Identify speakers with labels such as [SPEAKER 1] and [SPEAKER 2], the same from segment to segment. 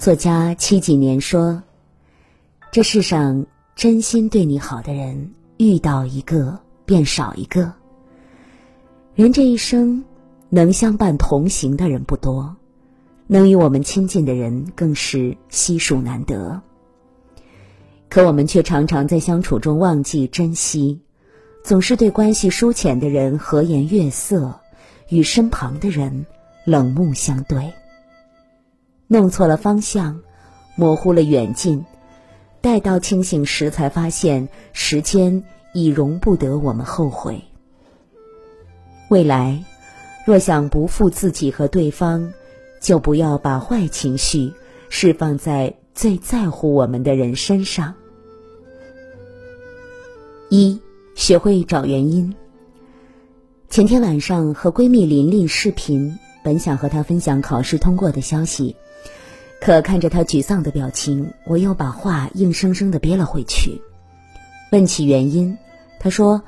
[SPEAKER 1] 作家七几年说：“这世上真心对你好的人，遇到一个便少一个。人这一生，能相伴同行的人不多，能与我们亲近的人更是稀疏难得。可我们却常常在相处中忘记珍惜，总是对关系疏浅的人和颜悦色，与身旁的人冷漠相对。”弄错了方向，模糊了远近，待到清醒时，才发现时间已容不得我们后悔。未来，若想不负自己和对方，就不要把坏情绪释放在最在乎我们的人身上。一，学会找原因。前天晚上和闺蜜琳琳视频，本想和她分享考试通过的消息。可看着他沮丧的表情，我又把话硬生生的憋了回去。问起原因，他说：“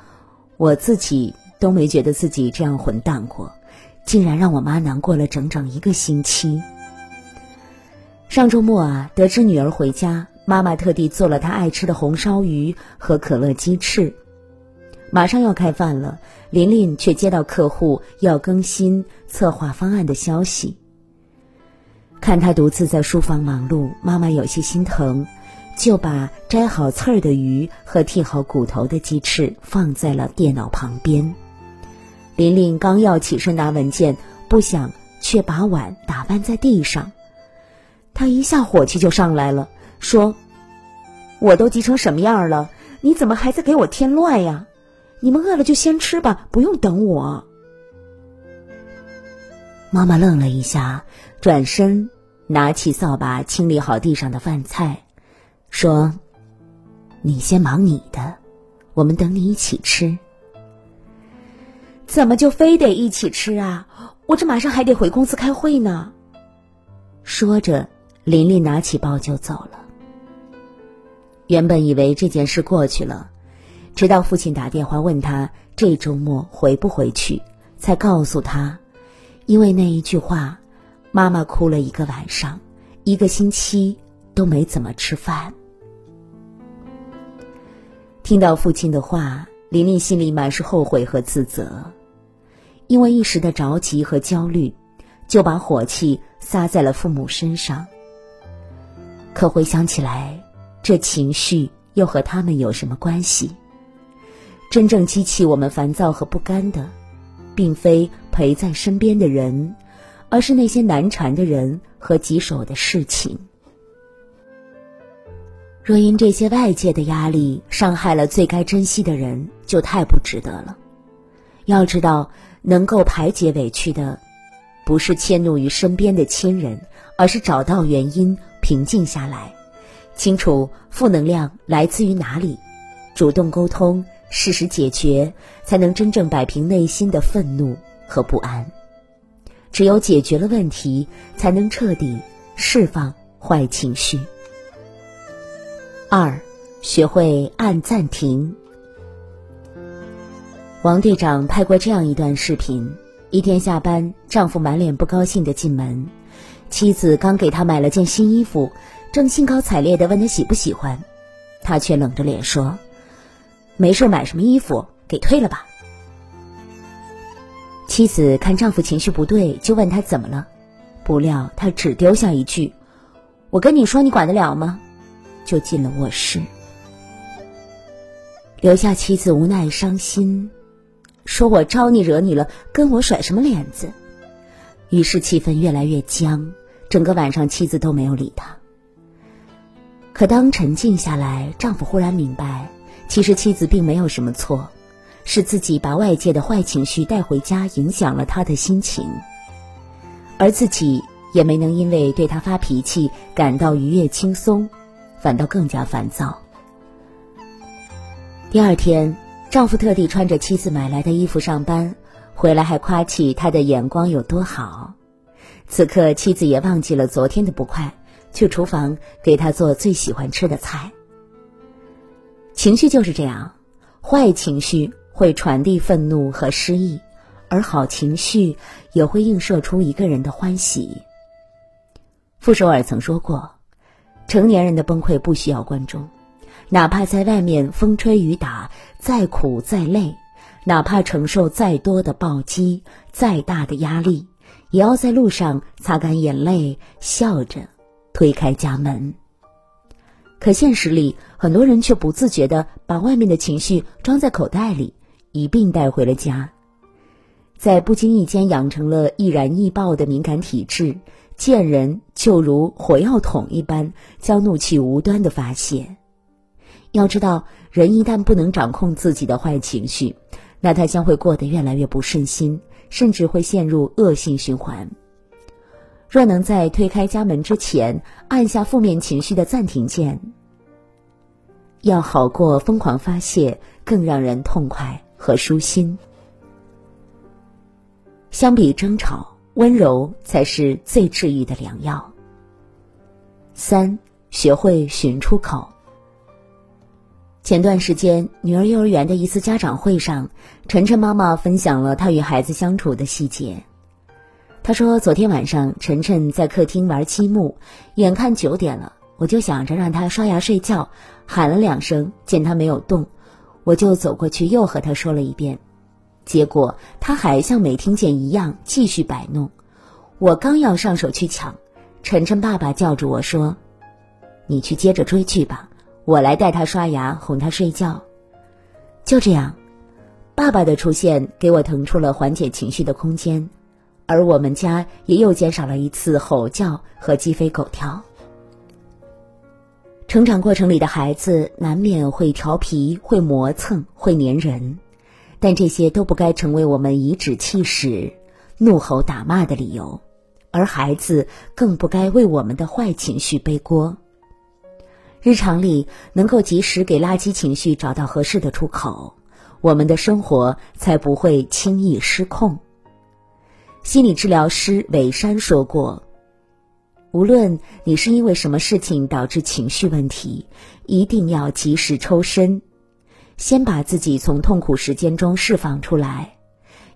[SPEAKER 1] 我自己都没觉得自己这样混蛋过，竟然让我妈难过了整整一个星期。”上周末啊，得知女儿回家，妈妈特地做了她爱吃的红烧鱼和可乐鸡翅。马上要开饭了，琳琳却接到客户要更新策划方案的消息。看她独自在书房忙碌，妈妈有些心疼，就把摘好刺儿的鱼和剔好骨头的鸡翅放在了电脑旁边。琳琳刚要起身拿文件，不想却把碗打翻在地上。他一下火气就上来了，说：“我都急成什么样了，你怎么还在给我添乱呀？你们饿了就先吃吧，不用等我。”妈妈愣了一下，转身。拿起扫把清理好地上的饭菜，说：“你先忙你的，我们等你一起吃。”怎么就非得一起吃啊？我这马上还得回公司开会呢。说着，琳琳拿起包就走了。原本以为这件事过去了，直到父亲打电话问他这周末回不回去，才告诉他，因为那一句话。妈妈哭了一个晚上，一个星期都没怎么吃饭。听到父亲的话，琳琳心里满是后悔和自责，因为一时的着急和焦虑，就把火气撒在了父母身上。可回想起来，这情绪又和他们有什么关系？真正激起我们烦躁和不甘的，并非陪在身边的人。而是那些难缠的人和棘手的事情。若因这些外界的压力伤害了最该珍惜的人，就太不值得了。要知道，能够排解委屈的，不是迁怒于身边的亲人，而是找到原因，平静下来，清楚负能量来自于哪里，主动沟通，事实解决，才能真正摆平内心的愤怒和不安。只有解决了问题，才能彻底释放坏情绪。二，学会按暂停。王队长拍过这样一段视频：一天下班，丈夫满脸不高兴的进门，妻子刚给他买了件新衣服，正兴高采烈的问他喜不喜欢，他却冷着脸说：“没事，买什么衣服，给退了吧。”妻子看丈夫情绪不对，就问他怎么了，不料他只丢下一句：“我跟你说，你管得了吗？”就进了卧室，留下妻子无奈伤心，说：“我招你惹你了，跟我甩什么脸子？”于是气氛越来越僵，整个晚上妻子都没有理他。可当沉静下来，丈夫忽然明白，其实妻子并没有什么错。是自己把外界的坏情绪带回家，影响了他的心情，而自己也没能因为对他发脾气感到愉悦轻松，反倒更加烦躁。第二天，丈夫特地穿着妻子买来的衣服上班，回来还夸起他的眼光有多好。此刻，妻子也忘记了昨天的不快，去厨房给他做最喜欢吃的菜。情绪就是这样，坏情绪。会传递愤怒和失意，而好情绪也会映射出一个人的欢喜。傅首尔曾说过：“成年人的崩溃不需要观众，哪怕在外面风吹雨打，再苦再累，哪怕承受再多的暴击、再大的压力，也要在路上擦干眼泪，笑着推开家门。”可现实里，很多人却不自觉地把外面的情绪装在口袋里，一并带回了家，在不经意间养成了易燃易爆的敏感体质。见人就如火药桶一般，将怒气无端的发泄。要知道，人一旦不能掌控自己的坏情绪，那他将会过得越来越不顺心，甚至会陷入恶性循环。若能在推开家门之前按下负面情绪的暂停键，要好过疯狂发泄，更让人痛快和舒心。相比争吵。温柔才是最治愈的良药。三，学会寻出口。前段时间，女儿幼儿园的一次家长会上，晨晨妈妈分享了她与孩子相处的细节。他说，昨天晚上晨晨在客厅玩积木，眼看九点了，我就想着让他刷牙睡觉，喊了两声，见他没有动，我就走过去又和他说了一遍。结果他还像没听见一样继续摆弄，我刚要上手去抢，晨晨爸爸叫住我说：“你去接着追剧吧，我来带他刷牙哄他睡觉。”就这样，爸爸的出现给我腾出了缓解情绪的空间，而我们家也又减少了一次吼叫和鸡飞狗跳。成长过程里的孩子难免会调皮、会磨蹭、会粘人。但这些都不该成为我们颐指气使、怒吼打骂的理由，而孩子更不该为我们的坏情绪背锅。日常里能够及时给垃圾情绪找到合适的出口，我们的生活才不会轻易失控。心理治疗师韦山说过：“无论你是因为什么事情导致情绪问题，一定要及时抽身。”先把自己从痛苦时间中释放出来，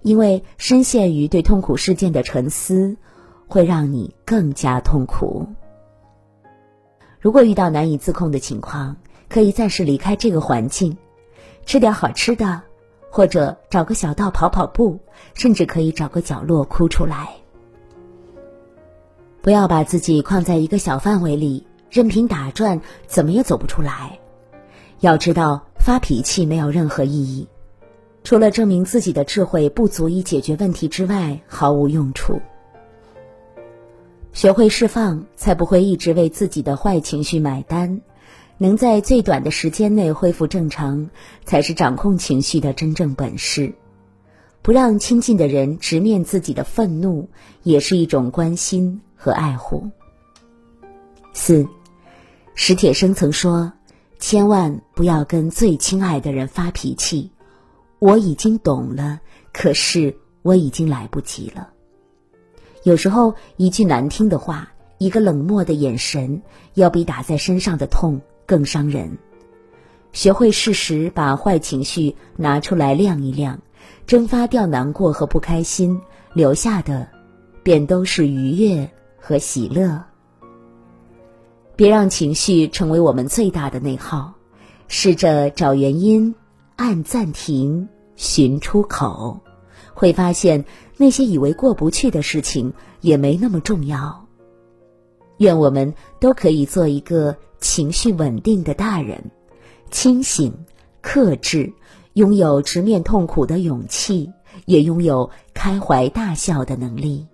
[SPEAKER 1] 因为深陷于对痛苦事件的沉思，会让你更加痛苦。如果遇到难以自控的情况，可以暂时离开这个环境，吃点好吃的，或者找个小道跑跑步，甚至可以找个角落哭出来。不要把自己框在一个小范围里，任凭打转，怎么也走不出来。要知道。发脾气没有任何意义，除了证明自己的智慧不足以解决问题之外，毫无用处。学会释放，才不会一直为自己的坏情绪买单。能在最短的时间内恢复正常，才是掌控情绪的真正本事。不让亲近的人直面自己的愤怒，也是一种关心和爱护。四，史铁生曾说。千万不要跟最亲爱的人发脾气，我已经懂了，可是我已经来不及了。有时候一句难听的话，一个冷漠的眼神，要比打在身上的痛更伤人。学会适时把坏情绪拿出来晾一晾，蒸发掉难过和不开心，留下的，便都是愉悦和喜乐。别让情绪成为我们最大的内耗，试着找原因，按暂停，寻出口，会发现那些以为过不去的事情也没那么重要。愿我们都可以做一个情绪稳定的大人，清醒、克制，拥有直面痛苦的勇气，也拥有开怀大笑的能力。